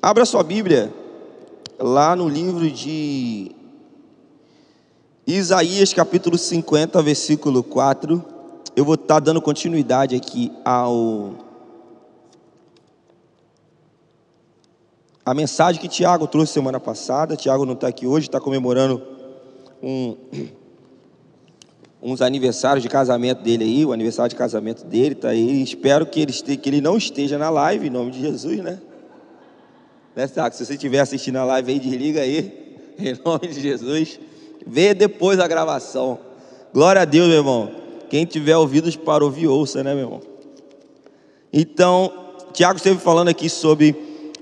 Abra sua Bíblia lá no livro de Isaías, capítulo 50, versículo 4. Eu vou estar dando continuidade aqui ao a mensagem que Tiago trouxe semana passada. Tiago não está aqui hoje, está comemorando um, uns aniversários de casamento dele aí, o aniversário de casamento dele está aí. Espero que ele, esteja, que ele não esteja na live, em nome de Jesus, né? Né Tiago? Se você estiver assistindo a live aí, desliga aí, em nome de Jesus. Vê depois a gravação. Glória a Deus, meu irmão. Quem tiver ouvidos para ouvir, ouça, né, meu irmão? Então, Tiago esteve falando aqui sobre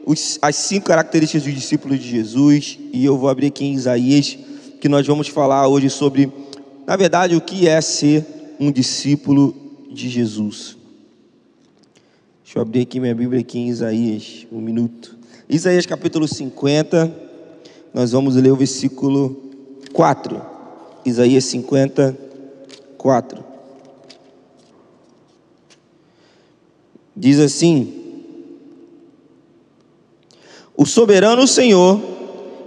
os, as cinco características dos discípulos de Jesus, e eu vou abrir aqui em Isaías, que nós vamos falar hoje sobre, na verdade, o que é ser um discípulo de Jesus. Deixa eu abrir aqui minha Bíblia aqui em Isaías, um minuto. Isaías capítulo 50, nós vamos ler o versículo 4. Isaías 50, 4. Diz assim: o soberano Senhor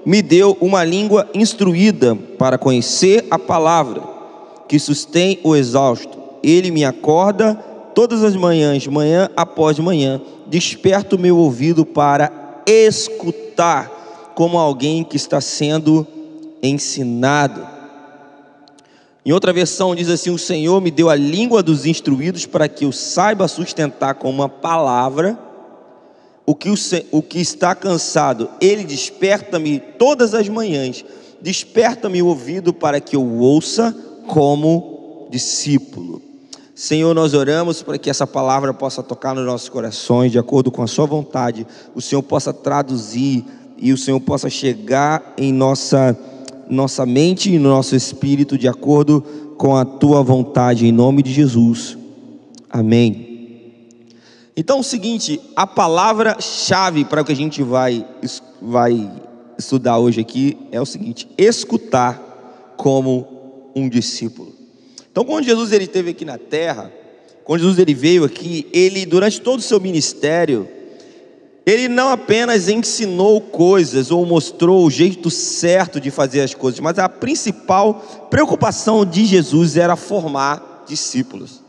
me deu uma língua instruída para conhecer a palavra que sustém o exausto. Ele me acorda todas as manhãs, manhã após manhã, desperta o meu ouvido para escutar como alguém que está sendo ensinado. Em outra versão diz assim: O Senhor me deu a língua dos instruídos para que eu saiba sustentar com uma palavra o que, o, o que está cansado, ele desperta-me todas as manhãs, desperta-me o ouvido para que eu ouça como discípulo. Senhor, nós oramos para que essa palavra possa tocar nos nossos corações, de acordo com a Sua vontade, o Senhor possa traduzir e o Senhor possa chegar em nossa, nossa mente e no nosso espírito, de acordo com a Tua vontade, em nome de Jesus. Amém. Então é o seguinte, a palavra-chave para o que a gente vai, vai estudar hoje aqui é o seguinte: escutar como um discípulo. Então, quando Jesus ele esteve aqui na terra, quando Jesus ele veio aqui, ele durante todo o seu ministério, ele não apenas ensinou coisas ou mostrou o jeito certo de fazer as coisas, mas a principal preocupação de Jesus era formar discípulos.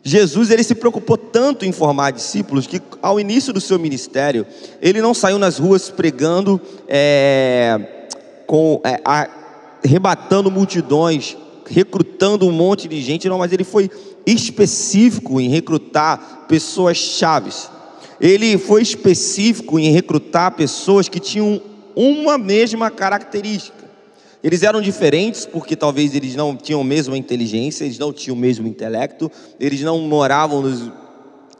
Jesus ele se preocupou tanto em formar discípulos que ao início do seu ministério ele não saiu nas ruas pregando, é, com, é, arrebatando multidões, recrutando um monte de gente, não, mas ele foi específico em recrutar pessoas chaves. Ele foi específico em recrutar pessoas que tinham uma mesma característica. Eles eram diferentes porque talvez eles não tinham a mesma inteligência, eles não tinham o mesmo intelecto, eles não moravam nos.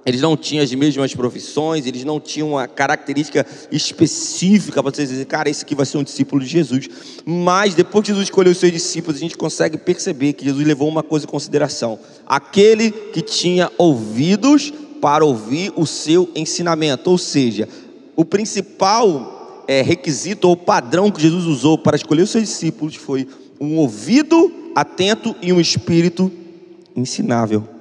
Eles não tinham as mesmas profissões, eles não tinham uma característica específica para você dizer, cara, esse aqui vai ser um discípulo de Jesus. Mas depois que Jesus escolheu os seus discípulos, a gente consegue perceber que Jesus levou uma coisa em consideração: aquele que tinha ouvidos para ouvir o seu ensinamento, ou seja, o principal é, requisito ou padrão que Jesus usou para escolher os seus discípulos foi um ouvido atento e um espírito ensinável.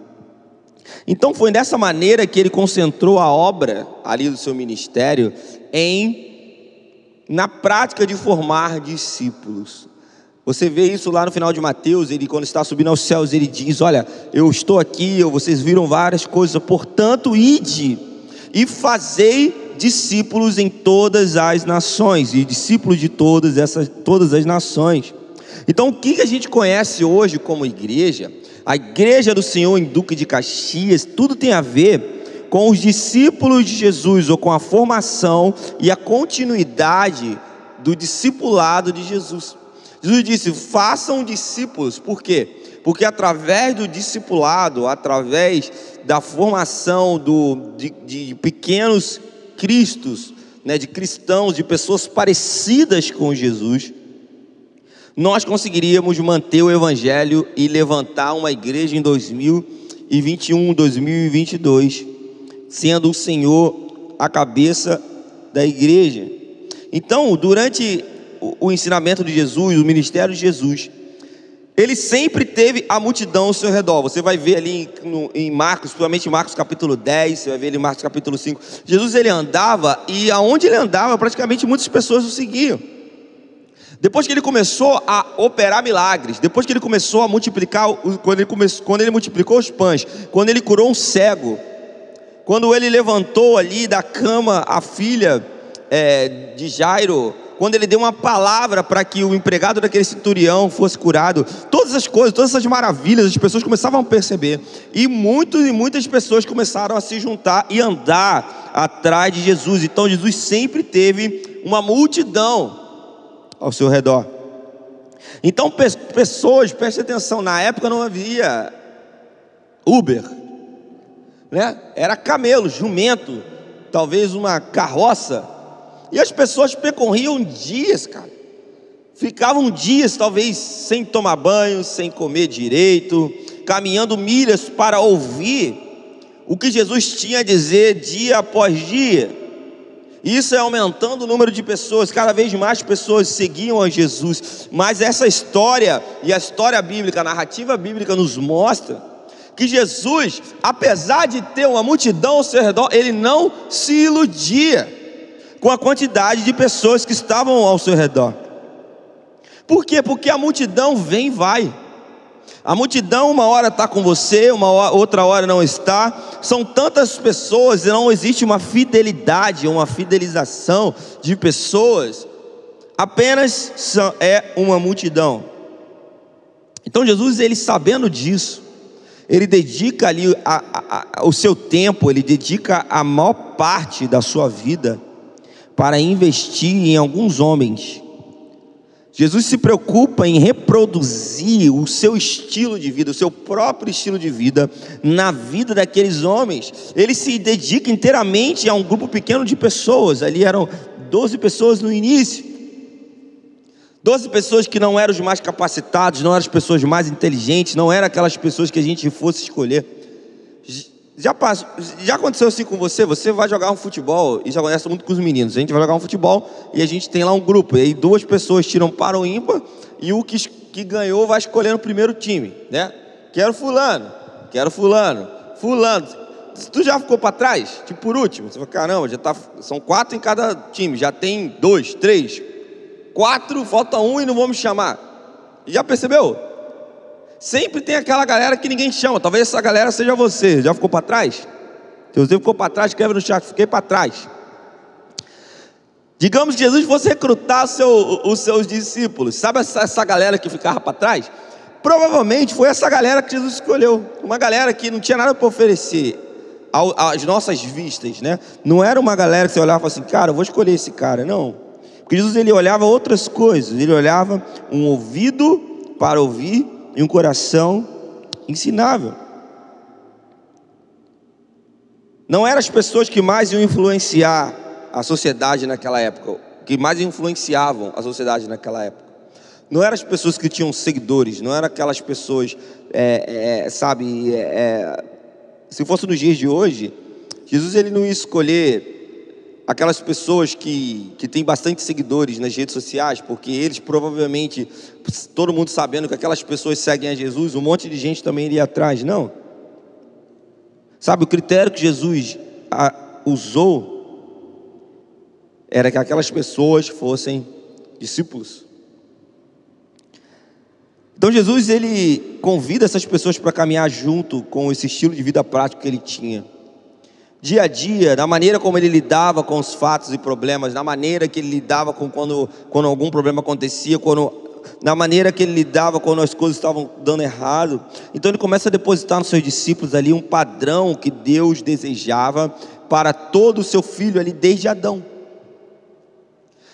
Então foi dessa maneira que ele concentrou a obra ali do seu ministério em na prática de formar discípulos. Você vê isso lá no final de Mateus, ele quando está subindo aos céus, ele diz: "Olha, eu estou aqui, vocês viram várias coisas, portanto, ide e fazei discípulos em todas as nações e discípulos de todas essas todas as nações. Então, o que a gente conhece hoje como igreja? A igreja do Senhor em Duque de Caxias, tudo tem a ver com os discípulos de Jesus ou com a formação e a continuidade do discipulado de Jesus. Jesus disse: façam discípulos, por quê? Porque através do discipulado, através da formação do, de, de pequenos cristos, né, de cristãos, de pessoas parecidas com Jesus, nós conseguiríamos manter o Evangelho e levantar uma igreja em 2021, 2022, sendo o Senhor a cabeça da igreja. Então, durante o ensinamento de Jesus, o ministério de Jesus, Ele sempre teve a multidão ao seu redor. Você vai ver ali em, Marcos, principalmente Marcos capítulo 10, você vai ver ali em Marcos capítulo 5. Jesus ele andava e aonde ele andava, praticamente muitas pessoas o seguiam. Depois que ele começou a operar milagres, depois que ele começou a multiplicar, quando ele, começou, quando ele multiplicou os pães, quando ele curou um cego, quando ele levantou ali da cama a filha é, de Jairo, quando ele deu uma palavra para que o empregado daquele centurião fosse curado, todas as coisas, todas essas maravilhas, as pessoas começavam a perceber, e muitos e muitas pessoas começaram a se juntar e andar atrás de Jesus. Então Jesus sempre teve uma multidão ao seu redor. Então, pessoas, preste atenção, na época não havia Uber, né? Era camelo, jumento, talvez uma carroça. E as pessoas percorriam dias, cara. Ficavam dias, talvez, sem tomar banho, sem comer direito, caminhando milhas para ouvir o que Jesus tinha a dizer dia após dia. Isso é aumentando o número de pessoas, cada vez mais pessoas seguiam a Jesus. Mas essa história e a história bíblica, a narrativa bíblica nos mostra que Jesus, apesar de ter uma multidão ao seu redor, ele não se iludia com a quantidade de pessoas que estavam ao seu redor. Por quê? Porque a multidão vem e vai. A multidão uma hora está com você, uma hora, outra hora não está. São tantas pessoas e não existe uma fidelidade, uma fidelização de pessoas. Apenas é uma multidão. Então Jesus, ele sabendo disso, ele dedica ali a, a, a, o seu tempo, ele dedica a maior parte da sua vida para investir em alguns homens Jesus se preocupa em reproduzir o seu estilo de vida, o seu próprio estilo de vida na vida daqueles homens. Ele se dedica inteiramente a um grupo pequeno de pessoas. Ali eram 12 pessoas no início. 12 pessoas que não eram os mais capacitados, não eram as pessoas mais inteligentes, não eram aquelas pessoas que a gente fosse escolher. Já, passou, já aconteceu assim com você? Você vai jogar um futebol, já acontece muito com os meninos. A gente vai jogar um futebol e a gente tem lá um grupo. E aí duas pessoas tiram para o ímpar e o que, que ganhou vai escolher o primeiro time, né? Quero fulano, quero fulano, fulano. Tu já ficou para trás? Tipo por último. Você fala, caramba, já tá, são quatro em cada time, já tem dois, três, quatro, falta um e não vão me chamar. Já percebeu? Sempre tem aquela galera que ninguém chama. Talvez essa galera seja você. Já ficou para trás? Você ficou para trás, escreve no chat, fiquei para trás. Digamos que Jesus fosse recrutar seu, os seus discípulos. Sabe essa, essa galera que ficava para trás? Provavelmente foi essa galera que Jesus escolheu. Uma galera que não tinha nada para oferecer às nossas vistas, né? Não era uma galera que você olhava e assim, cara, eu vou escolher esse cara. Não. Porque Jesus ele olhava outras coisas. Ele olhava um ouvido para ouvir e um coração ensinável. Não eram as pessoas que mais iam influenciar a sociedade naquela época, que mais influenciavam a sociedade naquela época. Não eram as pessoas que tinham seguidores, não eram aquelas pessoas, é, é, sabe, é, é se fosse nos dias de hoje, Jesus ele não ia escolher aquelas pessoas que, que têm bastante seguidores nas redes sociais, porque eles provavelmente, todo mundo sabendo que aquelas pessoas seguem a Jesus, um monte de gente também iria atrás. Não. Sabe, o critério que Jesus usou era que aquelas pessoas fossem discípulos. Então Jesus ele convida essas pessoas para caminhar junto com esse estilo de vida prático que ele tinha dia a dia, na maneira como ele lidava com os fatos e problemas, na maneira que ele lidava com quando, quando algum problema acontecia, quando, na maneira que ele lidava quando as coisas estavam dando errado. Então ele começa a depositar nos seus discípulos ali um padrão que Deus desejava para todo o seu filho ali desde Adão.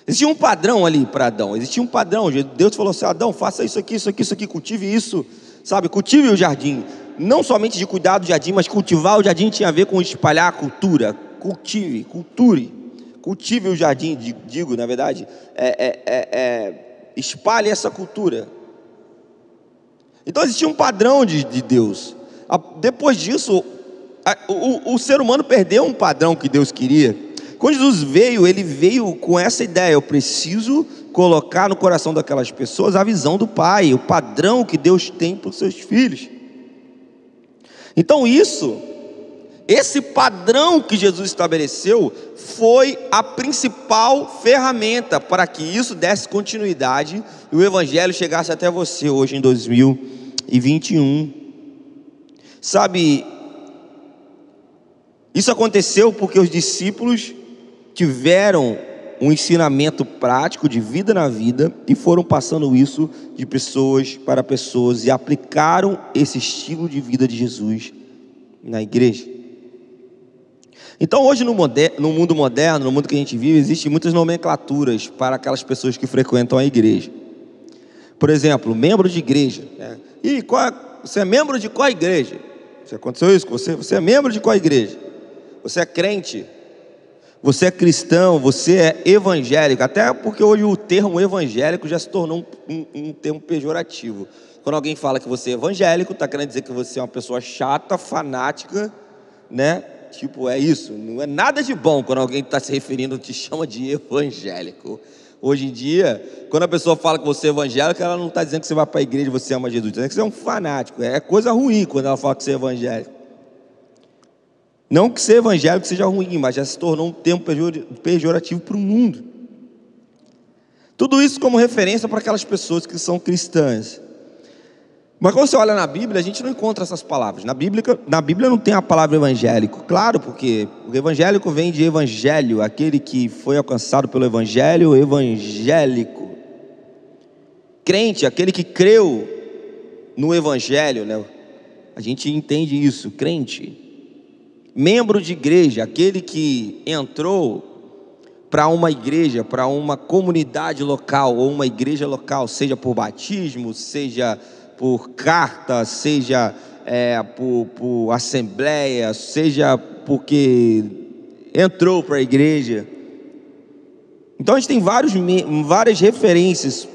Existia um padrão ali para Adão, existia um padrão. Deus falou assim: Adão, faça isso aqui, isso aqui, isso aqui, cultive isso, sabe? Cultive o jardim não somente de cuidar do jardim, mas cultivar o jardim tinha a ver com espalhar a cultura. Cultive, culture, cultive o jardim, digo, na verdade, é, é, é, é, espalhe essa cultura. Então existia um padrão de, de Deus. Depois disso, a, o, o ser humano perdeu um padrão que Deus queria, Quando Jesus veio, ele veio com essa ideia: eu preciso colocar no coração daquelas pessoas a visão do Pai, o padrão que Deus tem para os seus filhos. Então, isso, esse padrão que Jesus estabeleceu, foi a principal ferramenta para que isso desse continuidade e o Evangelho chegasse até você hoje em 2021. Sabe, isso aconteceu porque os discípulos tiveram um ensinamento prático de vida na vida e foram passando isso de pessoas para pessoas e aplicaram esse estilo de vida de Jesus na igreja. Então, hoje no, no, mundo moderno, no mundo que a gente vive, existem muitas nomenclaturas para aquelas pessoas que frequentam a igreja. Por exemplo, membro de igreja. Né? E qual, você é membro de qual igreja? Se aconteceu isso com você? Você é membro de qual igreja? Você é crente? Você é cristão, você é evangélico, até porque hoje o termo evangélico já se tornou um, um, um termo pejorativo. Quando alguém fala que você é evangélico, está querendo dizer que você é uma pessoa chata, fanática, né? Tipo, é isso. Não é nada de bom quando alguém está se referindo, te chama de evangélico. Hoje em dia, quando a pessoa fala que você é evangélico, ela não está dizendo que você vai para a igreja e você ama Jesus, está dizendo que você é um fanático. É coisa ruim quando ela fala que você é evangélico. Não que ser evangélico seja ruim, mas já se tornou um termo pejorativo para o mundo. Tudo isso como referência para aquelas pessoas que são cristãs. Mas quando você olha na Bíblia, a gente não encontra essas palavras. Na Bíblia, na Bíblia não tem a palavra evangélico. Claro, porque o evangélico vem de evangelho, aquele que foi alcançado pelo evangelho evangélico. Crente, aquele que creu no evangelho, né? A gente entende isso, crente membro de igreja, aquele que entrou para uma igreja, para uma comunidade local ou uma igreja local, seja por batismo, seja por carta, seja é, por, por assembleia, seja porque entrou para a igreja. Então a gente tem vários, várias referências,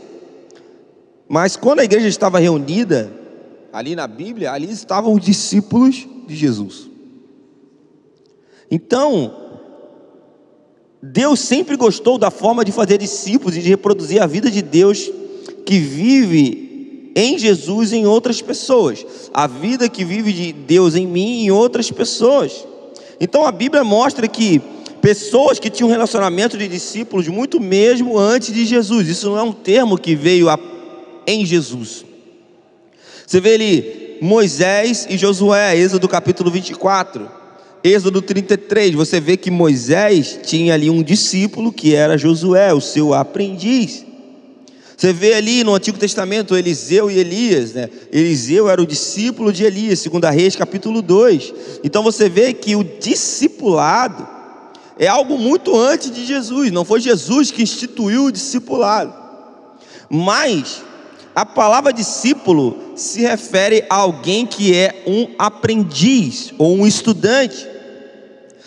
mas quando a igreja estava reunida, ali na Bíblia, ali estavam os discípulos de Jesus. Então, Deus sempre gostou da forma de fazer discípulos e de reproduzir a vida de Deus que vive em Jesus em outras pessoas, a vida que vive de Deus em mim em outras pessoas. Então a Bíblia mostra que pessoas que tinham relacionamento de discípulos muito mesmo antes de Jesus. Isso não é um termo que veio a, em Jesus. Você vê ali Moisés e Josué, Êxodo capítulo 24. Êxodo 33, você vê que Moisés tinha ali um discípulo que era Josué, o seu aprendiz. Você vê ali no Antigo Testamento Eliseu e Elias, né? Eliseu era o discípulo de Elias, segundo a Reis, capítulo 2. Então você vê que o discipulado é algo muito antes de Jesus, não foi Jesus que instituiu o discipulado. Mas a palavra discípulo se refere a alguém que é um aprendiz ou um estudante.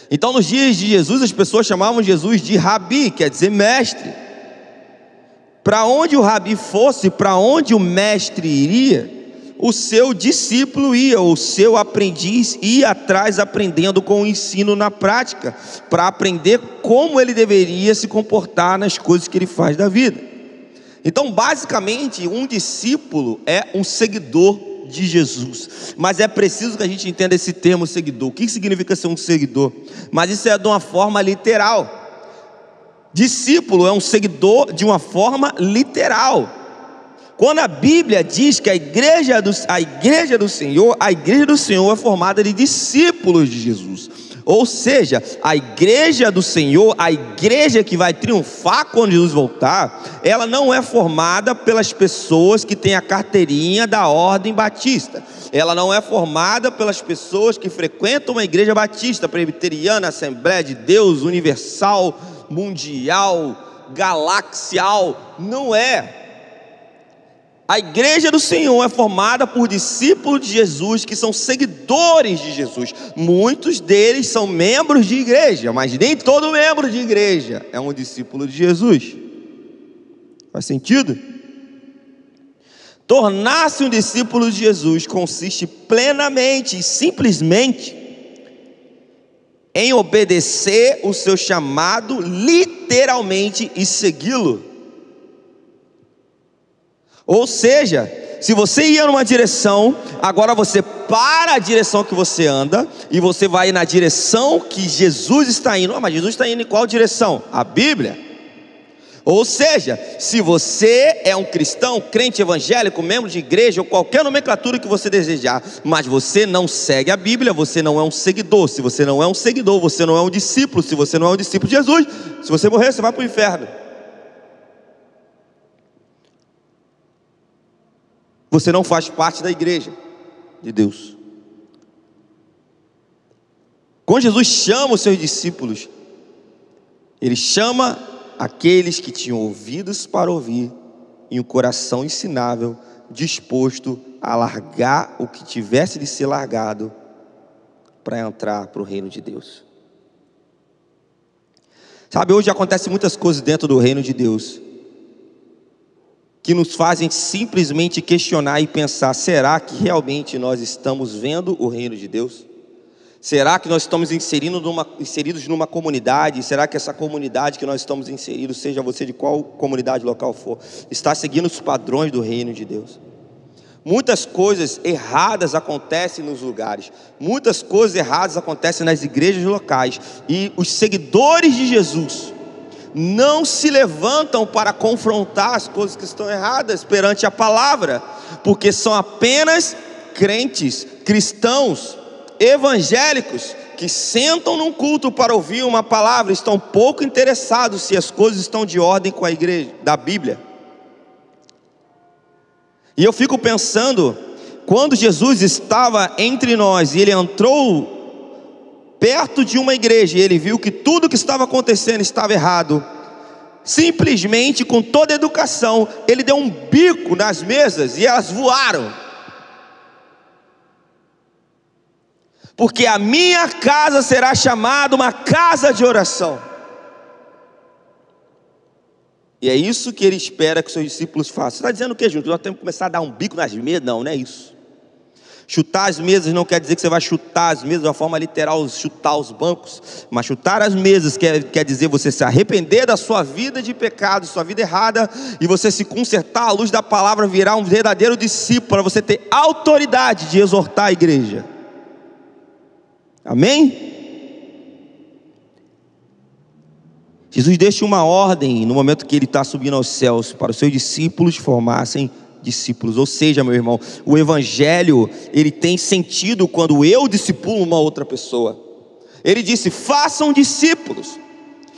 Então, nos dias de Jesus, as pessoas chamavam Jesus de rabi, quer dizer mestre. Para onde o rabi fosse, para onde o mestre iria, o seu discípulo ia, o seu aprendiz ia atrás aprendendo com o ensino na prática, para aprender como ele deveria se comportar nas coisas que ele faz da vida. Então, basicamente, um discípulo é um seguidor de Jesus. Mas é preciso que a gente entenda esse termo seguidor. O que significa ser um seguidor? Mas isso é de uma forma literal. Discípulo é um seguidor de uma forma literal. Quando a Bíblia diz que a igreja do, a igreja do Senhor, a igreja do Senhor é formada de discípulos de Jesus. Ou seja, a igreja do Senhor, a igreja que vai triunfar quando Jesus voltar, ela não é formada pelas pessoas que têm a carteirinha da ordem batista. Ela não é formada pelas pessoas que frequentam uma igreja batista, presbiteriana, Assembleia de Deus, universal, mundial, galaxial. Não é. A igreja do Senhor é formada por discípulos de Jesus que são seguidores de Jesus. Muitos deles são membros de igreja, mas nem todo membro de igreja é um discípulo de Jesus. Faz sentido? Tornar-se um discípulo de Jesus consiste plenamente e simplesmente em obedecer o seu chamado literalmente e segui-lo. Ou seja, se você ia numa direção, agora você para a direção que você anda e você vai na direção que Jesus está indo. Ah, mas Jesus está indo em qual direção? A Bíblia. Ou seja, se você é um cristão, crente evangélico, membro de igreja ou qualquer nomenclatura que você desejar, mas você não segue a Bíblia, você não é um seguidor. Se você não é um seguidor, você não é um discípulo. Se você não é um discípulo de Jesus, se você morrer, você vai para o inferno. Você não faz parte da igreja de Deus. Quando Jesus chama os seus discípulos, ele chama aqueles que tinham ouvidos para ouvir e um coração ensinável, disposto a largar o que tivesse de ser largado para entrar para o reino de Deus. Sabe, hoje acontece muitas coisas dentro do reino de Deus que nos fazem simplesmente questionar e pensar: será que realmente nós estamos vendo o reino de Deus? Será que nós estamos inserindo numa, inseridos numa comunidade? Será que essa comunidade que nós estamos inseridos, seja você de qual comunidade local for, está seguindo os padrões do reino de Deus? Muitas coisas erradas acontecem nos lugares, muitas coisas erradas acontecem nas igrejas locais, e os seguidores de Jesus, não se levantam para confrontar as coisas que estão erradas perante a palavra, porque são apenas crentes, cristãos, evangélicos que sentam num culto para ouvir uma palavra, estão pouco interessados se as coisas estão de ordem com a igreja da Bíblia. E eu fico pensando, quando Jesus estava entre nós e ele entrou perto de uma igreja e ele viu que tudo que estava acontecendo estava errado. Simplesmente, com toda educação, ele deu um bico nas mesas e elas voaram. Porque a minha casa será chamada uma casa de oração. E é isso que ele espera que seus discípulos façam. Você está dizendo o que, junto? Nós temos que começar a dar um bico nas mesas? Não, não é isso. Chutar as mesas não quer dizer que você vai chutar as mesas de uma forma literal, chutar os bancos, mas chutar as mesas quer, quer dizer você se arrepender da sua vida de pecado, sua vida errada, e você se consertar à luz da palavra, virar um verdadeiro discípulo, para você ter autoridade de exortar a igreja. Amém? Jesus deixa uma ordem no momento que ele está subindo aos céus para os seus discípulos formassem discípulos. Ou seja, meu irmão, o evangelho, ele tem sentido quando eu discipulo uma outra pessoa. Ele disse: "Façam discípulos".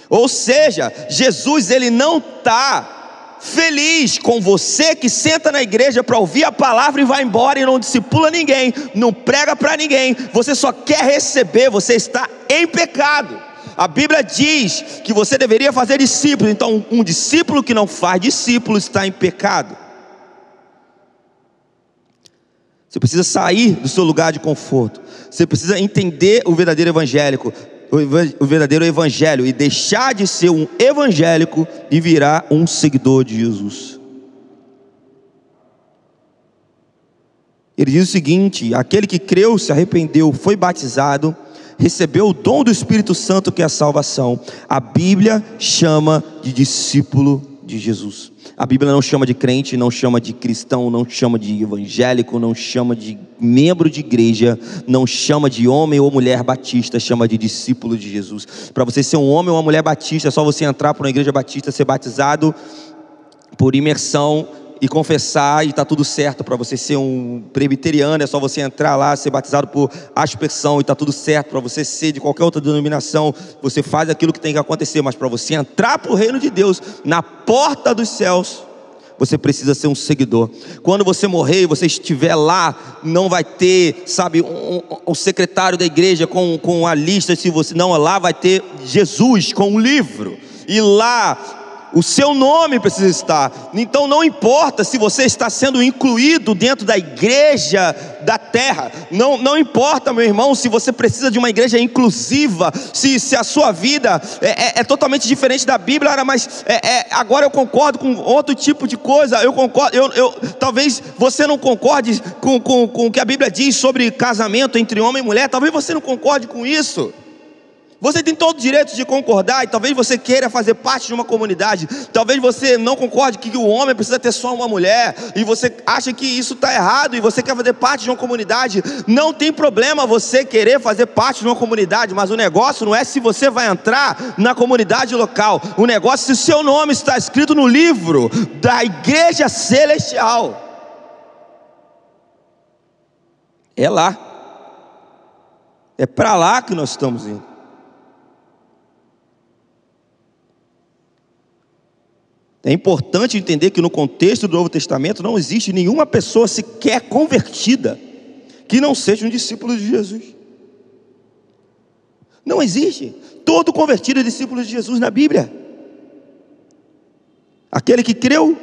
Ou seja, Jesus ele não está feliz com você que senta na igreja para ouvir a palavra e vai embora e não discipula ninguém, não prega para ninguém, você só quer receber, você está em pecado. A Bíblia diz que você deveria fazer discípulos, então um discípulo que não faz discípulo está em pecado. Você precisa sair do seu lugar de conforto. Você precisa entender o verdadeiro evangélico, o verdadeiro evangelho e deixar de ser um evangélico e virar um seguidor de Jesus. Ele diz o seguinte: aquele que creu, se arrependeu, foi batizado, recebeu o dom do Espírito Santo que é a salvação. A Bíblia chama de discípulo de Jesus. A Bíblia não chama de crente, não chama de cristão, não chama de evangélico, não chama de membro de igreja, não chama de homem ou mulher batista, chama de discípulo de Jesus. Para você ser um homem ou uma mulher batista, é só você entrar para uma igreja batista, ser batizado por imersão e confessar e está tudo certo para você ser um presbiteriano, é só você entrar lá, ser batizado por aspersão e está tudo certo para você ser de qualquer outra denominação, você faz aquilo que tem que acontecer, mas para você entrar para o reino de Deus, na porta dos céus, você precisa ser um seguidor. Quando você morrer e você estiver lá, não vai ter, sabe, um, um, secretário da igreja com, com a lista, se você não, lá vai ter Jesus com um livro. E lá o seu nome precisa estar. Então não importa se você está sendo incluído dentro da igreja da terra. Não, não importa, meu irmão, se você precisa de uma igreja inclusiva, se, se a sua vida é, é, é totalmente diferente da Bíblia, mas é, é, agora eu concordo com outro tipo de coisa. Eu concordo, eu, eu, talvez você não concorde com, com, com o que a Bíblia diz sobre casamento entre homem e mulher, talvez você não concorde com isso. Você tem todo o direito de concordar, e talvez você queira fazer parte de uma comunidade. Talvez você não concorde que o homem precisa ter só uma mulher, e você acha que isso está errado, e você quer fazer parte de uma comunidade. Não tem problema você querer fazer parte de uma comunidade, mas o negócio não é se você vai entrar na comunidade local. O negócio é se o seu nome está escrito no livro da igreja celestial. É lá. É para lá que nós estamos indo. É importante entender que no contexto do Novo Testamento não existe nenhuma pessoa sequer convertida que não seja um discípulo de Jesus. Não existe. Todo convertido é discípulo de Jesus na Bíblia. Aquele que creu,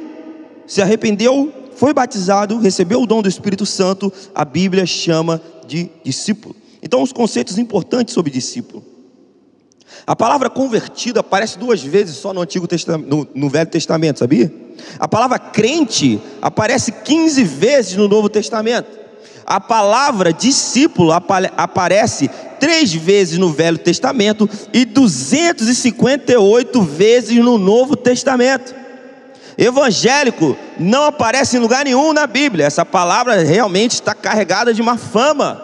se arrependeu, foi batizado, recebeu o dom do Espírito Santo, a Bíblia chama de discípulo. Então, os conceitos importantes sobre discípulo. A palavra convertido aparece duas vezes só no Antigo Testamento, no, no, Velho Testamento, sabia? A palavra crente aparece 15 vezes no Novo Testamento. A palavra discípulo aparece três vezes no Velho Testamento e 258 vezes no Novo Testamento. Evangélico não aparece em lugar nenhum na Bíblia. Essa palavra realmente está carregada de uma fama.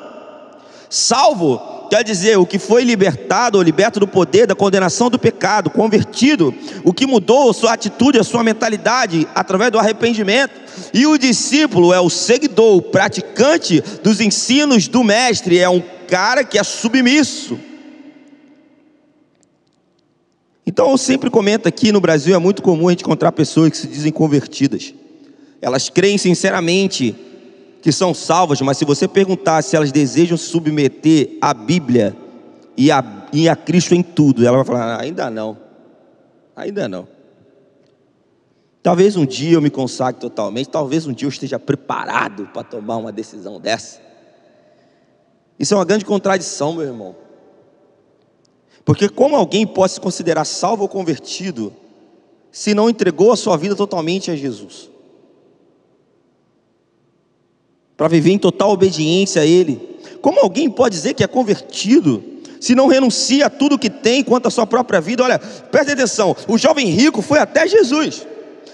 Salvo quer dizer o que foi libertado ou liberto do poder da condenação do pecado, convertido, o que mudou a sua atitude, a sua mentalidade através do arrependimento. E o discípulo é o seguidor, o praticante dos ensinos do mestre, é um cara que é submisso. Então eu sempre comento aqui no Brasil é muito comum a gente encontrar pessoas que se dizem convertidas. Elas creem sinceramente que são salvas, mas se você perguntar se elas desejam submeter a Bíblia e a, e a Cristo em tudo, ela vai falar: ah, ainda não, ainda não. Talvez um dia eu me consagre totalmente, talvez um dia eu esteja preparado para tomar uma decisão dessa. Isso é uma grande contradição, meu irmão. Porque como alguém pode se considerar salvo ou convertido se não entregou a sua vida totalmente a Jesus? Para viver em total obediência a Ele. Como alguém pode dizer que é convertido se não renuncia a tudo que tem quanto à sua própria vida? Olha, preste atenção: o jovem rico foi até Jesus,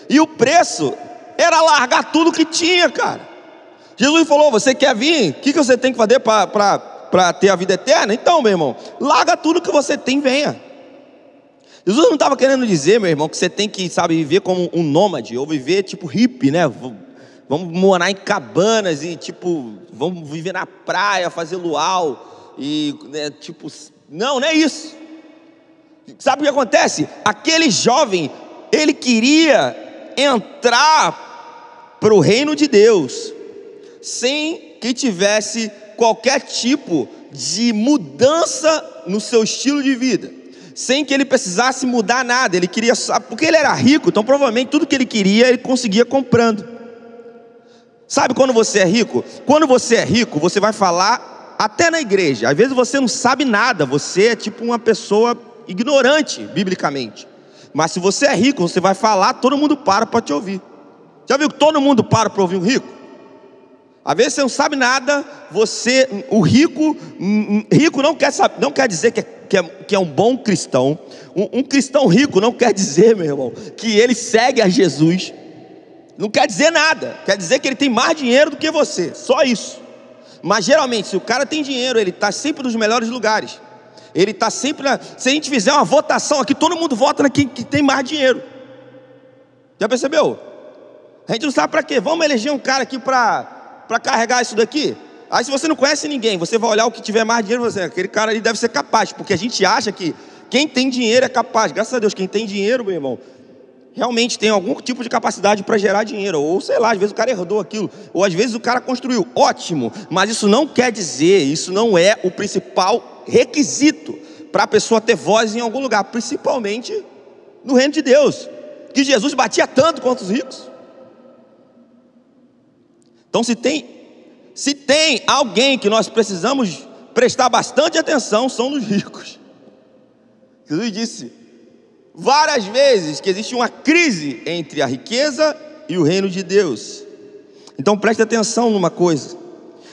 e o preço era largar tudo que tinha, cara. Jesus falou: Você quer vir? O que, você tem que fazer para ter a vida eterna? Então, meu irmão, larga tudo que você tem, venha. Jesus não estava querendo dizer, meu irmão, que você tem que, sabe, viver como um nômade, ou viver tipo hippie, né? Vamos morar em cabanas e tipo, vamos viver na praia, fazer luau e né, tipo, não, não é isso. Sabe o que acontece? Aquele jovem, ele queria entrar para o reino de Deus sem que tivesse qualquer tipo de mudança no seu estilo de vida sem que ele precisasse mudar nada. Ele queria, porque ele era rico, então provavelmente tudo que ele queria ele conseguia comprando. Sabe quando você é rico? Quando você é rico, você vai falar até na igreja. Às vezes você não sabe nada, você é tipo uma pessoa ignorante, biblicamente. Mas se você é rico, você vai falar, todo mundo para para te ouvir. Já viu que todo mundo para para ouvir um rico? Às vezes você não sabe nada, você, o rico, hum, hum, rico não quer, não quer dizer que é, que é, que é um bom cristão. Um, um cristão rico não quer dizer, meu irmão, que ele segue a Jesus não quer dizer nada, quer dizer que ele tem mais dinheiro do que você, só isso. Mas geralmente, se o cara tem dinheiro, ele está sempre nos melhores lugares. Ele está sempre na. Se a gente fizer uma votação aqui, todo mundo vota na quem que tem mais dinheiro. Já percebeu? A gente não sabe para quê. Vamos eleger um cara aqui para carregar isso daqui? Aí se você não conhece ninguém, você vai olhar o que tiver mais dinheiro, você, aquele cara ali deve ser capaz, porque a gente acha que quem tem dinheiro é capaz. Graças a Deus, quem tem dinheiro, meu irmão, realmente tem algum tipo de capacidade para gerar dinheiro, ou sei lá, às vezes o cara herdou aquilo, ou às vezes o cara construiu, ótimo, mas isso não quer dizer, isso não é o principal requisito para a pessoa ter voz em algum lugar, principalmente no reino de Deus, que Jesus batia tanto quanto os ricos. Então, se tem, se tem alguém que nós precisamos prestar bastante atenção, são os ricos. Jesus disse: várias vezes que existe uma crise entre a riqueza e o reino de Deus. Então preste atenção numa coisa: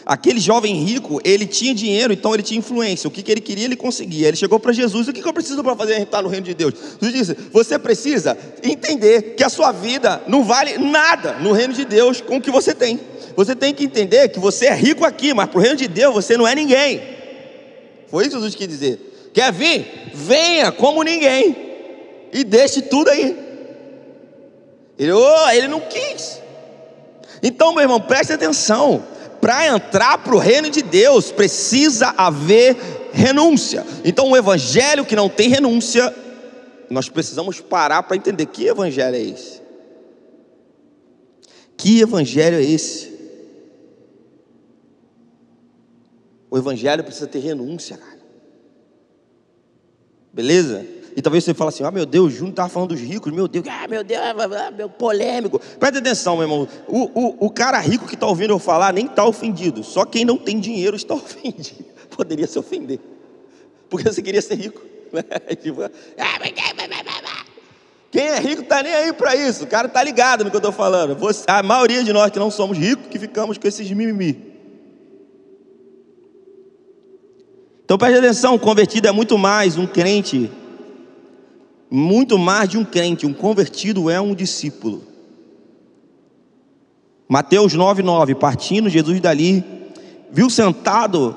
Aquele jovem rico, ele tinha dinheiro, então ele tinha influência. O que, que ele queria, ele conseguia. Ele chegou para Jesus: O que, que eu preciso para fazer entrar no reino de Deus? Jesus disse: Você precisa entender que a sua vida não vale nada no reino de Deus com o que você tem. Você tem que entender que você é rico aqui, mas para o reino de Deus você não é ninguém. Foi isso que Jesus quis dizer. Quer vir? Venha como ninguém e deixe tudo aí. Ele, oh, ele não quis. Então, meu irmão, preste atenção para entrar para o reino de Deus precisa haver renúncia. Então, um evangelho que não tem renúncia, nós precisamos parar para entender que evangelho é esse. Que evangelho é esse? O evangelho precisa ter renúncia, cara. Beleza? E talvez você fale assim: ah, meu Deus, Júnior estava falando dos ricos, meu Deus, ah, meu Deus, ah, meu polêmico. Presta atenção, meu irmão. O, o, o cara rico que está ouvindo eu falar nem está ofendido. Só quem não tem dinheiro está ofendido. Poderia se ofender. Porque você queria ser rico. Ah, quem é rico está nem aí para isso. O cara está ligado no que eu estou falando. Você, a maioria de nós que não somos ricos, que ficamos com esses mimimi. Então preste atenção: convertido é muito mais um crente muito mais de um crente, um convertido é um discípulo. Mateus 9,9: Partindo Jesus dali, viu sentado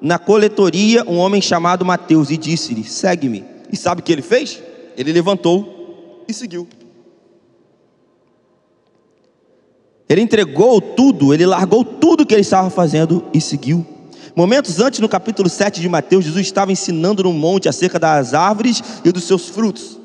na coletoria um homem chamado Mateus e disse-lhe: Segue-me. E sabe o que ele fez? Ele levantou e seguiu. Ele entregou tudo, ele largou tudo que ele estava fazendo e seguiu. Momentos antes, no capítulo 7 de Mateus, Jesus estava ensinando no monte acerca das árvores e dos seus frutos.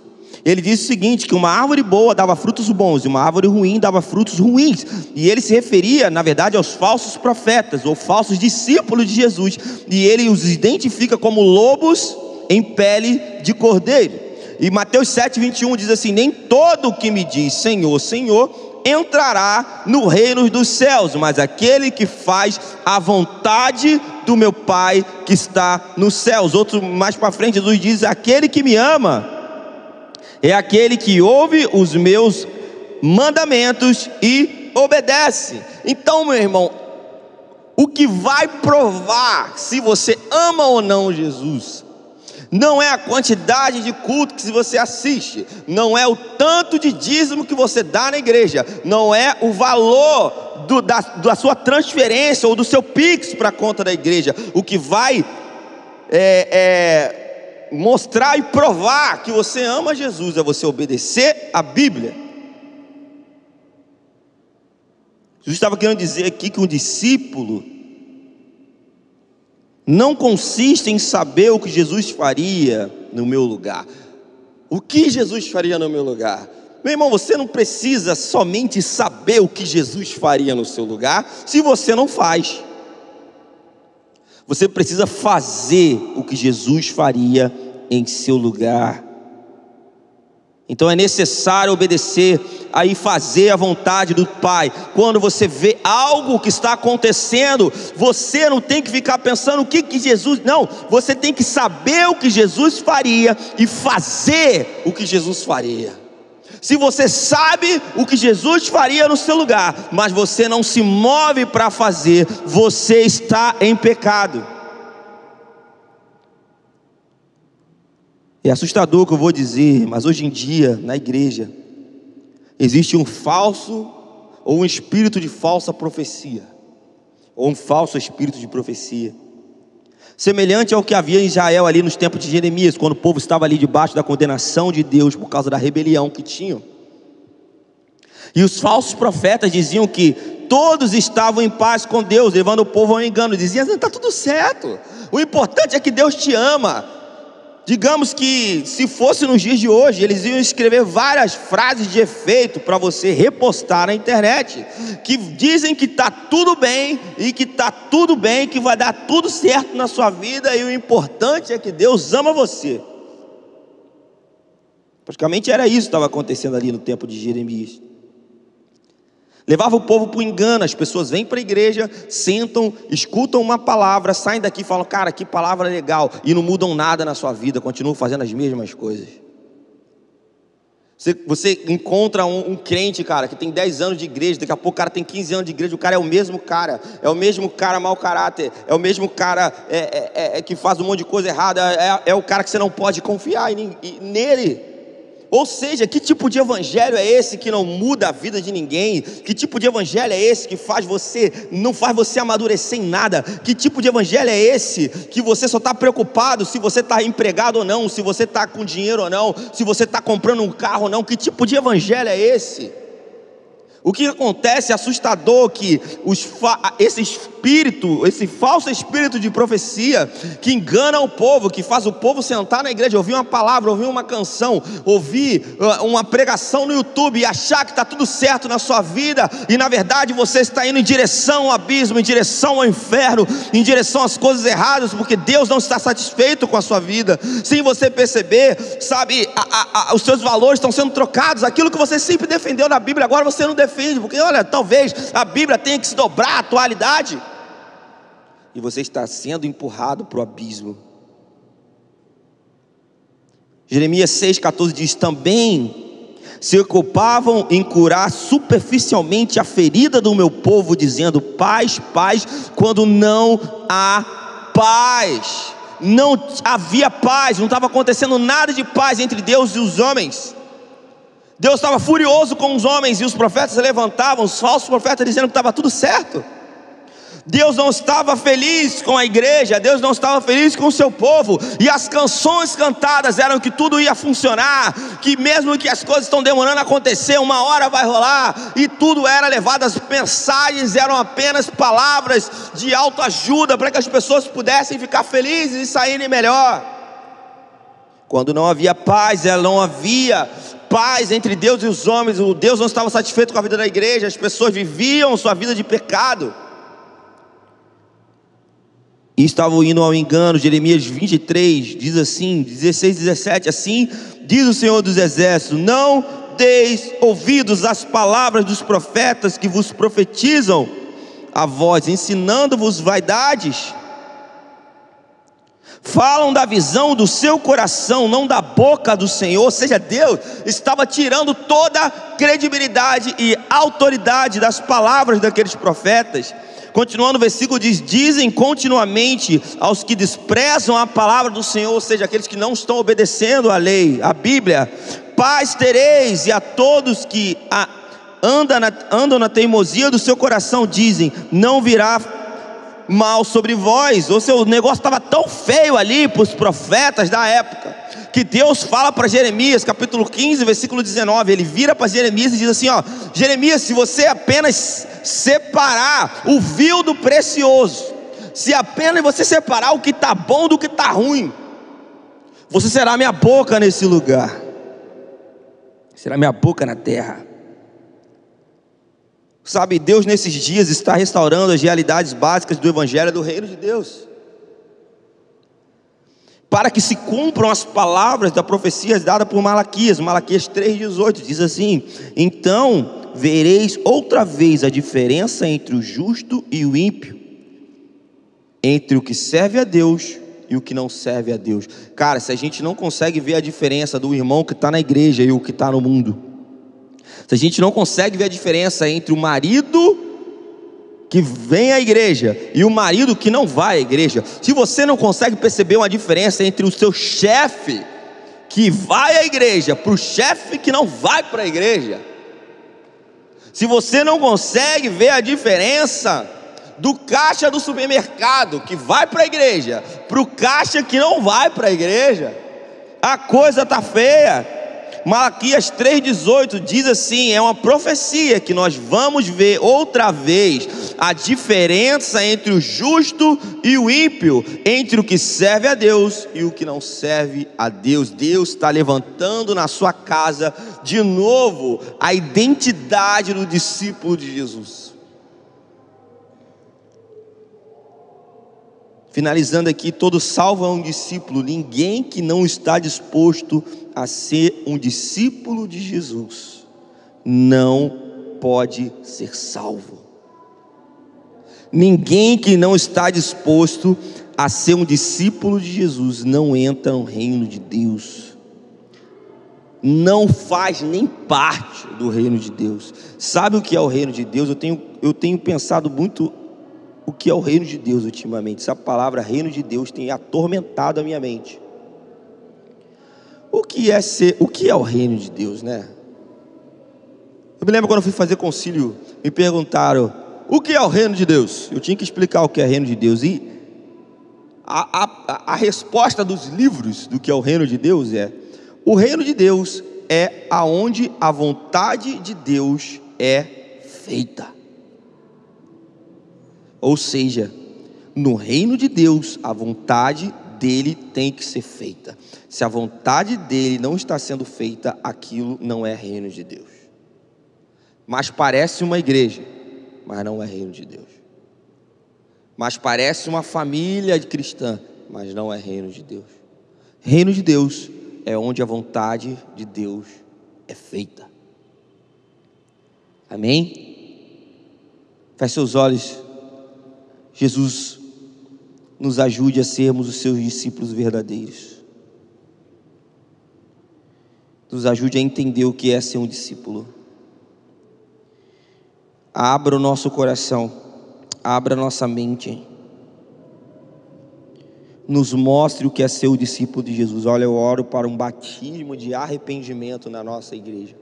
Ele disse o seguinte: que uma árvore boa dava frutos bons e uma árvore ruim dava frutos ruins. E ele se referia, na verdade, aos falsos profetas ou falsos discípulos de Jesus. E ele os identifica como lobos em pele de cordeiro. E Mateus 7, 21 diz assim: Nem todo o que me diz Senhor, Senhor entrará no reino dos céus, mas aquele que faz a vontade do meu Pai que está nos céus. Outro mais para frente, Jesus diz: aquele que me ama é aquele que ouve os meus mandamentos e obedece. Então, meu irmão, o que vai provar se você ama ou não Jesus não é a quantidade de culto que você assiste, não é o tanto de dízimo que você dá na igreja, não é o valor do, da, da sua transferência ou do seu pix para a conta da igreja. O que vai é, é, mostrar e provar que você ama Jesus é você obedecer a Bíblia. Jesus estava querendo dizer aqui que um discípulo não consiste em saber o que Jesus faria no meu lugar. O que Jesus faria no meu lugar? Meu irmão, você não precisa somente saber o que Jesus faria no seu lugar, se você não faz. Você precisa fazer o que Jesus faria em seu lugar. Então é necessário obedecer aí fazer a vontade do Pai. Quando você vê algo que está acontecendo, você não tem que ficar pensando o que, que Jesus. Não, você tem que saber o que Jesus faria e fazer o que Jesus faria. Se você sabe o que Jesus faria no seu lugar, mas você não se move para fazer, você está em pecado. É assustador o que eu vou dizer, mas hoje em dia, na igreja, existe um falso ou um espírito de falsa profecia, ou um falso espírito de profecia. Semelhante ao que havia em Israel ali nos tempos de Jeremias, quando o povo estava ali debaixo da condenação de Deus por causa da rebelião que tinham. E os falsos profetas diziam que todos estavam em paz com Deus, levando o povo ao engano. Diziam: está tudo certo. O importante é que Deus te ama. Digamos que se fosse nos dias de hoje, eles iam escrever várias frases de efeito para você repostar na internet, que dizem que está tudo bem e que está tudo bem, que vai dar tudo certo na sua vida e o importante é que Deus ama você. Praticamente era isso que estava acontecendo ali no tempo de Jeremias. Levava o povo para o engano, as pessoas vêm para a igreja, sentam, escutam uma palavra, saem daqui e falam, cara, que palavra legal, e não mudam nada na sua vida, continuam fazendo as mesmas coisas. Você, você encontra um, um, crente, cara, que tem 10 anos de igreja, daqui a pouco o cara tem 15 anos de igreja, o cara é o mesmo cara, é o mesmo cara mau caráter, é o mesmo cara é, é, é, é que faz um monte de coisa errada, é, é, o cara que você não pode confiar nele. Ou seja, que tipo de evangelho é esse que não muda a vida de ninguém? Que tipo de evangelho é esse que faz você, não faz você amadurecer em nada? Que tipo de evangelho é esse que você só está preocupado se você está empregado ou não, se você está com dinheiro ou não, se você está comprando um carro ou não? Que tipo de evangelho é esse? O que acontece é assustador que os, esse espírito, esse falso espírito de profecia que engana o povo, que faz o povo sentar na igreja, ouvir uma palavra, ouvir uma canção, ouvir uh, uma pregação no YouTube e achar que está tudo certo na sua vida e na verdade você está indo em direção ao abismo, em direção ao inferno, em direção às coisas erradas, porque Deus não está satisfeito com a sua vida. Sem você perceber, sabe, a, a, a, os seus valores estão sendo trocados, aquilo que você sempre defendeu na Bíblia, agora você não defende defende, porque olha, talvez a Bíblia tenha que se dobrar à atualidade, e você está sendo empurrado para o abismo. Jeremias 6,14 diz: Também se ocupavam em curar superficialmente a ferida do meu povo, dizendo paz, paz, quando não há paz. Não havia paz, não estava acontecendo nada de paz entre Deus e os homens. Deus estava furioso com os homens e os profetas levantavam, os falsos profetas dizendo que estava tudo certo. Deus não estava feliz com a igreja, Deus não estava feliz com o seu povo, e as canções cantadas eram que tudo ia funcionar, que mesmo que as coisas estão demorando a acontecer, uma hora vai rolar, e tudo era levado, as mensagens eram apenas palavras de autoajuda para que as pessoas pudessem ficar felizes e saírem melhor. Quando não havia paz, não havia paz entre Deus e os homens, o Deus não estava satisfeito com a vida da igreja, as pessoas viviam sua vida de pecado. E estavam indo ao engano, Jeremias 23 diz assim, 16, 17, assim diz o Senhor dos Exércitos: Não deis ouvidos às palavras dos profetas que vos profetizam a voz, ensinando-vos vaidades falam da visão do seu coração, não da boca do Senhor, ou seja, Deus estava tirando toda a credibilidade e autoridade das palavras daqueles profetas. Continuando o versículo diz: Dizem continuamente aos que desprezam a palavra do Senhor, ou seja, aqueles que não estão obedecendo a lei, a Bíblia, paz tereis, e a todos que a, andam, na, andam na teimosia do seu coração, dizem: Não virá mal sobre vós. Ou seu negócio estava tão feio ali para os profetas da época, que Deus fala para Jeremias, capítulo 15, versículo 19. Ele vira para Jeremias e diz assim: Ó, Jeremias, se você apenas separar o vil do precioso, se apenas você separar o que está bom do que está ruim, você será minha boca nesse lugar, será minha boca na terra. Sabe, Deus nesses dias está restaurando as realidades básicas do Evangelho do Reino de Deus. Para que se cumpram as palavras da profecia dada por Malaquias, Malaquias 3,18, diz assim: Então vereis outra vez a diferença entre o justo e o ímpio, entre o que serve a Deus e o que não serve a Deus. Cara, se a gente não consegue ver a diferença do irmão que está na igreja e o que está no mundo, se a gente não consegue ver a diferença entre o marido que vem à igreja e o marido que não vai à igreja, se você não consegue perceber uma diferença entre o seu chefe que vai à igreja para o chefe que não vai para a igreja, se você não consegue ver a diferença do caixa do supermercado que vai para a igreja para o caixa que não vai para a igreja, a coisa está feia. Malaquias 3,18 diz assim: é uma profecia que nós vamos ver outra vez a diferença entre o justo e o ímpio, entre o que serve a Deus e o que não serve a Deus. Deus está levantando na sua casa de novo a identidade do discípulo de Jesus. Finalizando aqui, todo salvo é um discípulo, ninguém que não está disposto a ser um discípulo de Jesus não pode ser salvo. Ninguém que não está disposto a ser um discípulo de Jesus não entra no reino de Deus. não faz nem parte do reino de Deus. Sabe o que é o reino de Deus? Eu tenho, eu tenho pensado muito o que é o reino de Deus ultimamente. Essa palavra reino de Deus tem atormentado a minha mente. O que é ser, o que é o reino de Deus, né? Eu me lembro quando eu fui fazer concílio, me perguntaram: "O que é o reino de Deus?" Eu tinha que explicar o que é reino de Deus e a, a, a resposta dos livros do que é o reino de Deus é: o reino de Deus é aonde a vontade de Deus é feita. Ou seja, no reino de Deus, a vontade dele tem que ser feita. Se a vontade dele não está sendo feita, aquilo não é reino de Deus. Mas parece uma igreja, mas não é reino de Deus. Mas parece uma família cristã, mas não é reino de Deus. Reino de Deus é onde a vontade de Deus é feita. Amém? Feche seus olhos. Jesus nos ajude a sermos os seus discípulos verdadeiros. Nos ajude a entender o que é ser um discípulo. Abra o nosso coração, abra a nossa mente nos mostre o que é ser o discípulo de Jesus. Olha, eu oro para um batismo de arrependimento na nossa igreja.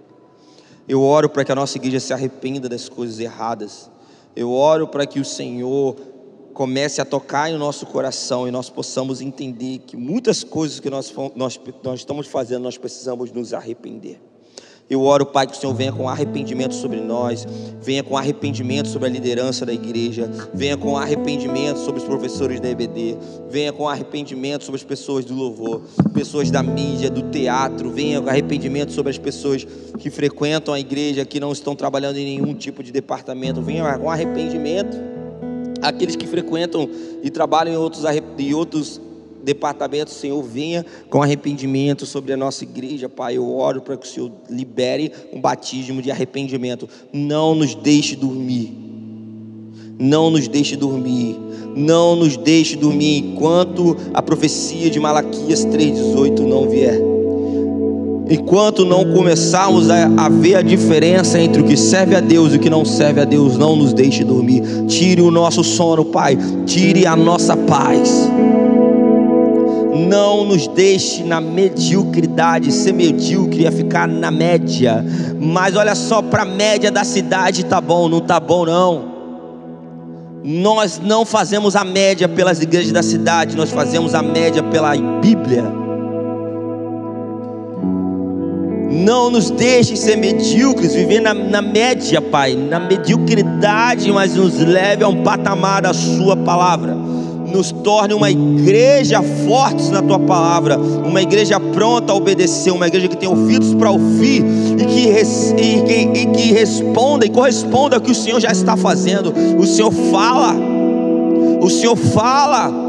Eu oro para que a nossa igreja se arrependa das coisas erradas. Eu oro para que o Senhor comece a tocar em nosso coração e nós possamos entender que muitas coisas que nós, nós, nós estamos fazendo, nós precisamos nos arrepender. Eu oro, Pai, que o Senhor venha com arrependimento sobre nós, venha com arrependimento sobre a liderança da igreja, venha com arrependimento sobre os professores da EBD, venha com arrependimento sobre as pessoas do louvor, pessoas da mídia, do teatro, venha com arrependimento sobre as pessoas que frequentam a igreja, que não estão trabalhando em nenhum tipo de departamento, venha com arrependimento aqueles que frequentam e trabalham em outros, em outros departamento, Senhor, venha com arrependimento sobre a nossa igreja, Pai. Eu oro para que o Senhor libere um batismo de arrependimento. Não nos deixe dormir. Não nos deixe dormir. Não nos deixe dormir enquanto a profecia de Malaquias 3,18 não vier. Enquanto não começarmos a, a, ver a diferença entre o que serve a Deus e o que não serve a Deus, não nos deixe dormir. Tire o nosso sono, Pai. Tire a nossa paz não nos deixe na mediocridade, ser medíocre é ficar na média. Mas olha só, para a média da cidade tá bom, não tá bom não. Nós não fazemos a média pelas igrejas da cidade, nós fazemos a média pela Bíblia. Não nos deixe ser medíocres, viver na, na média, Pai, na mediocridade, mas nos leve a um patamar da Sua palavra nos torne uma igreja forte na tua palavra, uma igreja pronta a obedecer, uma igreja que tem ouvidos para ouvir e que, e, que, e que responda e corresponda ao que o Senhor já está fazendo. O Senhor fala, o Senhor fala.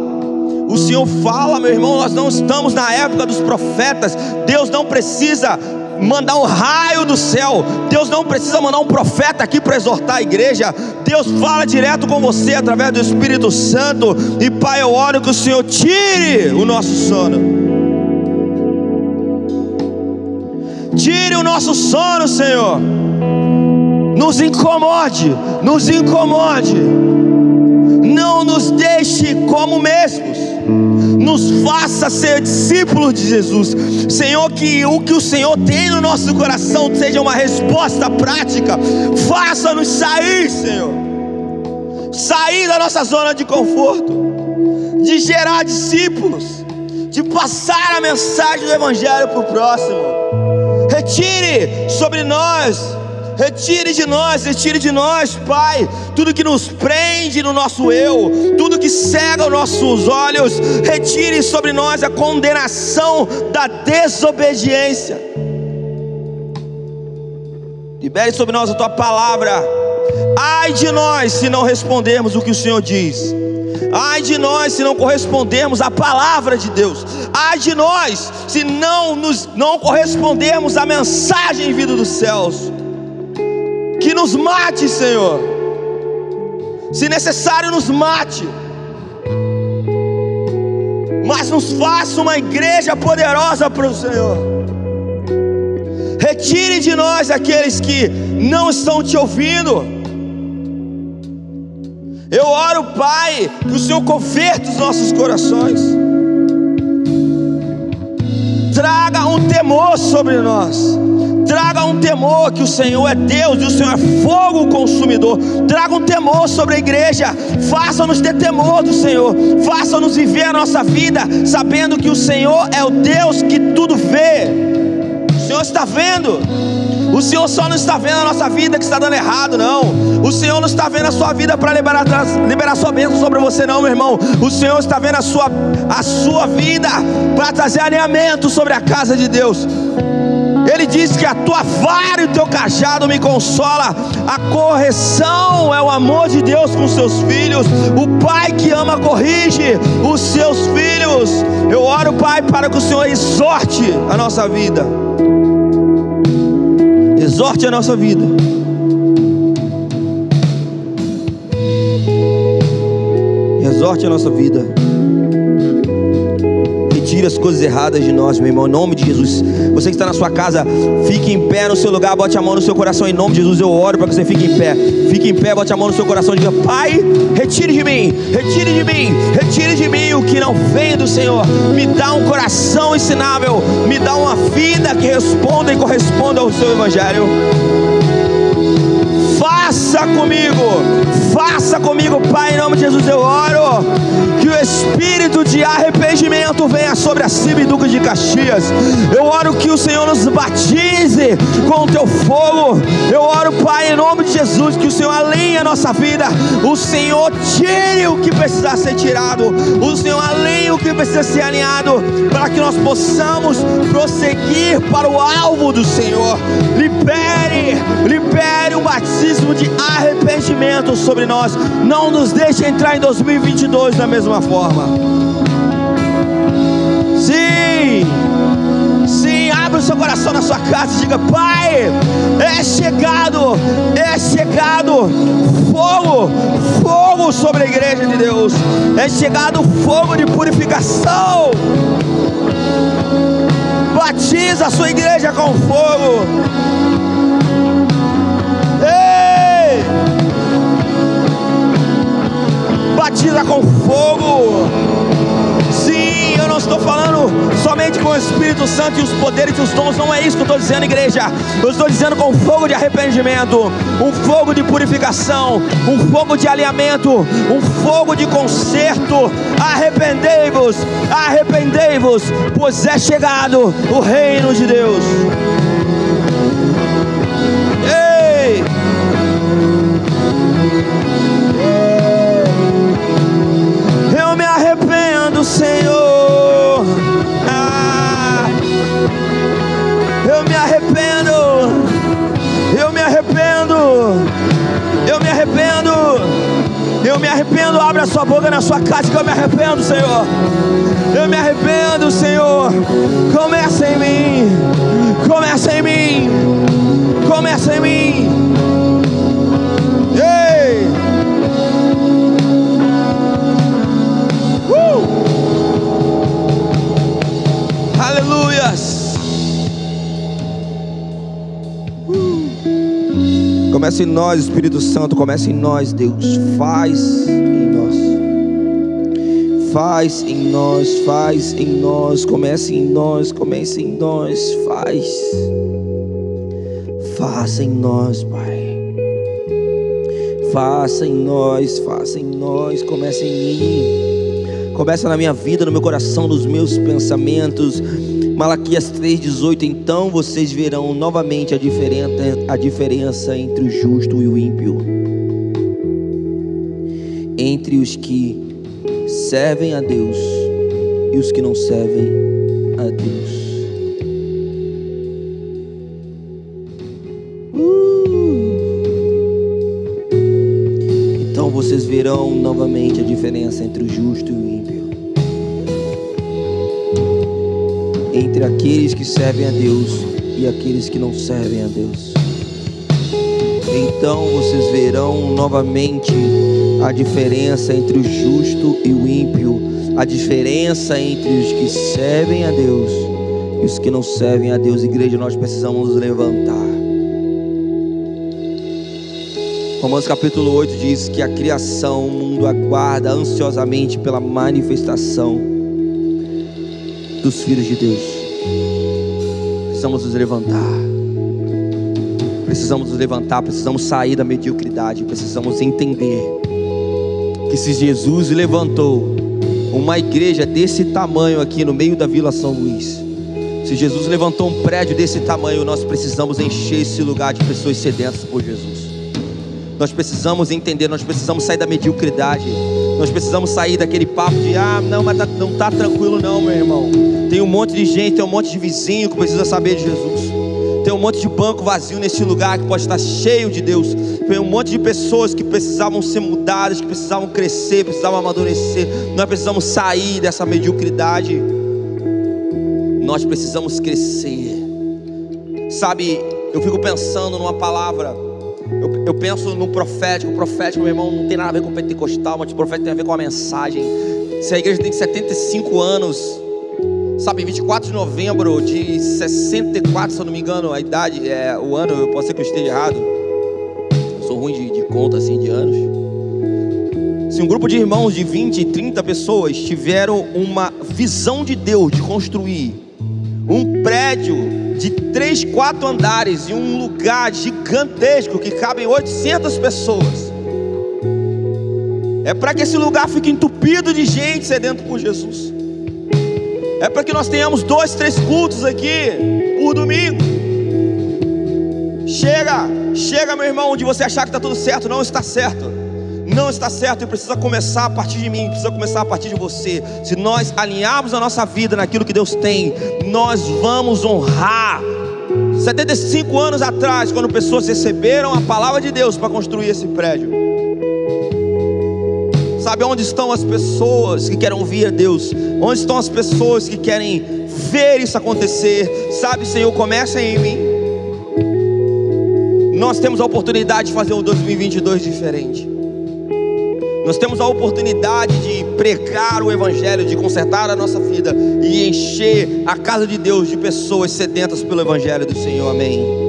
O Senhor fala, meu irmão, nós não estamos na época dos profetas. Deus não precisa mandar um raio do céu. Deus não precisa mandar um profeta aqui para exortar a igreja. Deus fala direto com você através do Espírito Santo. E Pai, eu oro que o Senhor tire o nosso sono. Tire o nosso sono, Senhor. Nos incomode, nos incomode. Não nos deixe como mesmos nos faça ser discípulos de Jesus. Senhor, que o que o Senhor tem no nosso coração seja uma resposta prática. Faça-nos sair, Senhor. Sair da nossa zona de conforto, de gerar discípulos, de passar a mensagem do Evangelho para o próximo. Retire sobre nós Retire de nós, retire de nós, Pai, tudo que nos prende no nosso eu, tudo que cega os nossos olhos, retire sobre nós a condenação da desobediência. Libere sobre nós a tua palavra. Ai de nós se não respondermos o que o Senhor diz. Ai de nós se não correspondermos à palavra de Deus. Ai de nós se não nos não correspondermos à mensagem vinda dos céus que nos mate, Senhor. Se necessário, nos mate. Mas nos faça uma igreja poderosa para o Senhor. Retire de nós aqueles que não estão te ouvindo. Eu oro, Pai, que o Senhor converta os nossos corações. Traga um temor sobre nós. Traga um temor que o Senhor é Deus e o Senhor é fogo consumidor. Traga um temor sobre a igreja. Faça-nos ter temor do Senhor. Faça-nos viver a nossa vida sabendo que o Senhor é o Deus que tudo vê. O Senhor está vendo. O Senhor só não está vendo a nossa vida que está dando errado, não. O Senhor não está vendo a sua vida para liberar, liberar sua bênção sobre você, não, meu irmão. O Senhor está vendo a sua, a sua vida para trazer alinhamento sobre a casa de Deus. Ele diz que a tua vara e o teu cajado me consola. A correção é o amor de Deus com seus filhos. O pai que ama corrige os seus filhos. Eu oro, Pai, para que o Senhor exorte a nossa vida. Exorte a nossa vida. Exorte a nossa vida tire as coisas erradas de nós, meu irmão, em nome de Jesus. Você que está na sua casa, fique em pé no seu lugar, bote a mão no seu coração, em nome de Jesus. Eu oro para que você fique em pé. Fique em pé, bote a mão no seu coração e diga: Pai, retire de mim, retire de mim, retire de mim o que não vem do Senhor. Me dá um coração ensinável, me dá uma vida que responda e corresponda ao seu Evangelho. Faça comigo, faça comigo, Pai, em nome de Jesus eu oro. Que o espírito de arrependimento venha sobre a Ciba Duque de Caxias. Eu oro que o Senhor nos batize com o teu fogo. Eu oro, Pai, em nome de Jesus, que o Senhor alinhe a nossa vida. O Senhor tire o que precisa ser tirado. O Senhor alinhe o que precisa ser alinhado. Para que nós possamos prosseguir para o alvo do Senhor. Libere, libere o batismo de arrependimento sobre nós. Não nos deixe entrar em 2022 da mesma forma. Sim, sim, abre o seu coração na sua casa e diga: Pai, é chegado, é chegado fogo, fogo sobre a igreja de Deus, é chegado fogo de purificação. Batiza a sua igreja com fogo. Batiza com fogo. Sim, eu não estou falando somente com o Espírito Santo e os poderes e os dons, não é isso que eu estou dizendo, igreja. Eu estou dizendo com fogo de arrependimento, um fogo de purificação, um fogo de alinhamento, um fogo de conserto. Arrependei-vos, arrependei-vos, pois é chegado o reino de Deus. Arrependo. Abra a sua boca na sua casa que eu me arrependo, Senhor. Eu me arrependo, Senhor. Começa em mim. Começa em mim. Começa em mim. Aleluias. Uh. Começa em nós, Espírito Santo. Começa em nós, Deus. Faz. Faz em nós, faz em nós. Comece em nós, comece em nós. Faz. Faça em nós, Pai. Faça em nós, faça em nós. Comece em mim. Começa na minha vida, no meu coração, nos meus pensamentos. Malaquias 3,18: Então vocês verão novamente a diferença, a diferença entre o justo e o ímpio, entre os que servem a Deus e os que não servem a Deus. Uh! Então vocês verão novamente a diferença entre o justo e o ímpio. entre aqueles que servem a Deus e aqueles que não servem a Deus. Então vocês verão novamente a diferença entre o justo e o ímpio, a diferença entre os que servem a Deus E os que não servem a Deus, igreja, nós precisamos nos levantar. Romanos capítulo 8 diz que a criação, o mundo aguarda ansiosamente pela manifestação dos filhos de Deus. Precisamos nos levantar. Precisamos nos levantar, precisamos sair da mediocridade, precisamos entender que se Jesus levantou uma igreja desse tamanho aqui no meio da Vila São Luís, se Jesus levantou um prédio desse tamanho, nós precisamos encher esse lugar de pessoas sedentas por Jesus. Nós precisamos entender, nós precisamos sair da mediocridade. Nós precisamos sair daquele papo de ah, não, mas tá, não está tranquilo não, meu irmão. Tem um monte de gente, tem um monte de vizinho que precisa saber de Jesus. Tem um monte de banco vazio nesse lugar que pode estar cheio de Deus. Tem um monte de pessoas que precisavam ser mudadas, que precisavam crescer, precisavam amadurecer. Nós precisamos sair dessa mediocridade. Nós precisamos crescer. Sabe, eu fico pensando numa palavra. Eu, eu, penso no profético. O profético, meu irmão, não tem nada a ver com pentecostal, mas o profético tem a ver com a mensagem. Se a igreja tem 75 anos, sabe, 24 de novembro de 64, se eu não me engano, a idade, é, o ano, eu posso ser que eu esteja errado. Eu sou ruim de, de conta assim de anos. Se um grupo de irmãos de 20, 30 pessoas tiveram uma visão de Deus de construir um prédio de três, quatro andares em um lugar gigantesco que cabem 800 pessoas. É para que esse lugar fique entupido de gente sedento por Jesus. É para que nós tenhamos dois, três cultos aqui por domingo. Chega, chega, meu irmão, onde você achar que está tudo certo, não está certo não está certo e precisa começar a partir de mim, precisa começar a partir de você. Se nós alinharmos a nossa vida naquilo que Deus tem, nós vamos honrar. 75 anos atrás, quando pessoas receberam a palavra de Deus para construir esse prédio. Sabe onde estão as pessoas que querem ouvir a Deus? Onde estão as pessoas que querem ver isso acontecer? Sabe, Senhor, começa em mim. Nós temos a oportunidade de fazer um 2022 diferente. Nós temos a oportunidade de pregar o Evangelho, de consertar a nossa vida e encher a casa de Deus de pessoas sedentas pelo Evangelho do Senhor. Amém.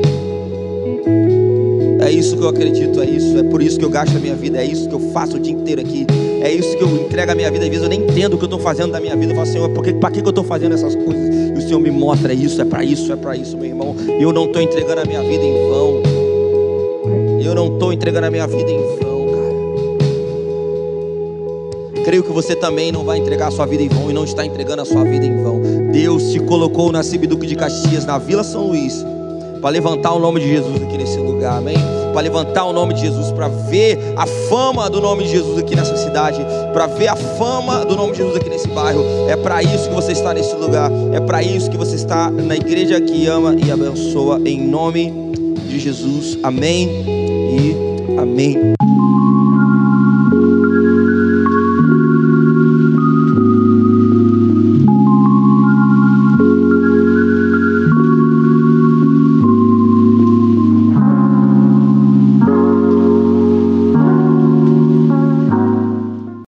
É isso que eu acredito, é isso, é por isso que eu gasto a minha vida, é isso que eu faço o dia inteiro aqui, é isso que eu entrego a minha vida. Às vezes eu nem entendo o que eu estou fazendo da minha vida. Eu falo, Senhor, para que, que eu estou fazendo essas coisas? E o Senhor me mostra, é isso, é para isso, é para isso, meu irmão. Eu não estou entregando a minha vida em vão. Eu não estou entregando a minha vida em vão creio que você também não vai entregar a sua vida em vão e não está entregando a sua vida em vão. Deus te colocou na Cibiduque de Caxias, na Vila São Luís, para levantar o nome de Jesus aqui nesse lugar, amém? Para levantar o nome de Jesus, para ver a fama do nome de Jesus aqui nessa cidade, para ver a fama do nome de Jesus aqui nesse bairro. É para isso que você está nesse lugar, é para isso que você está na igreja que ama e abençoa, em nome de Jesus, amém e amém.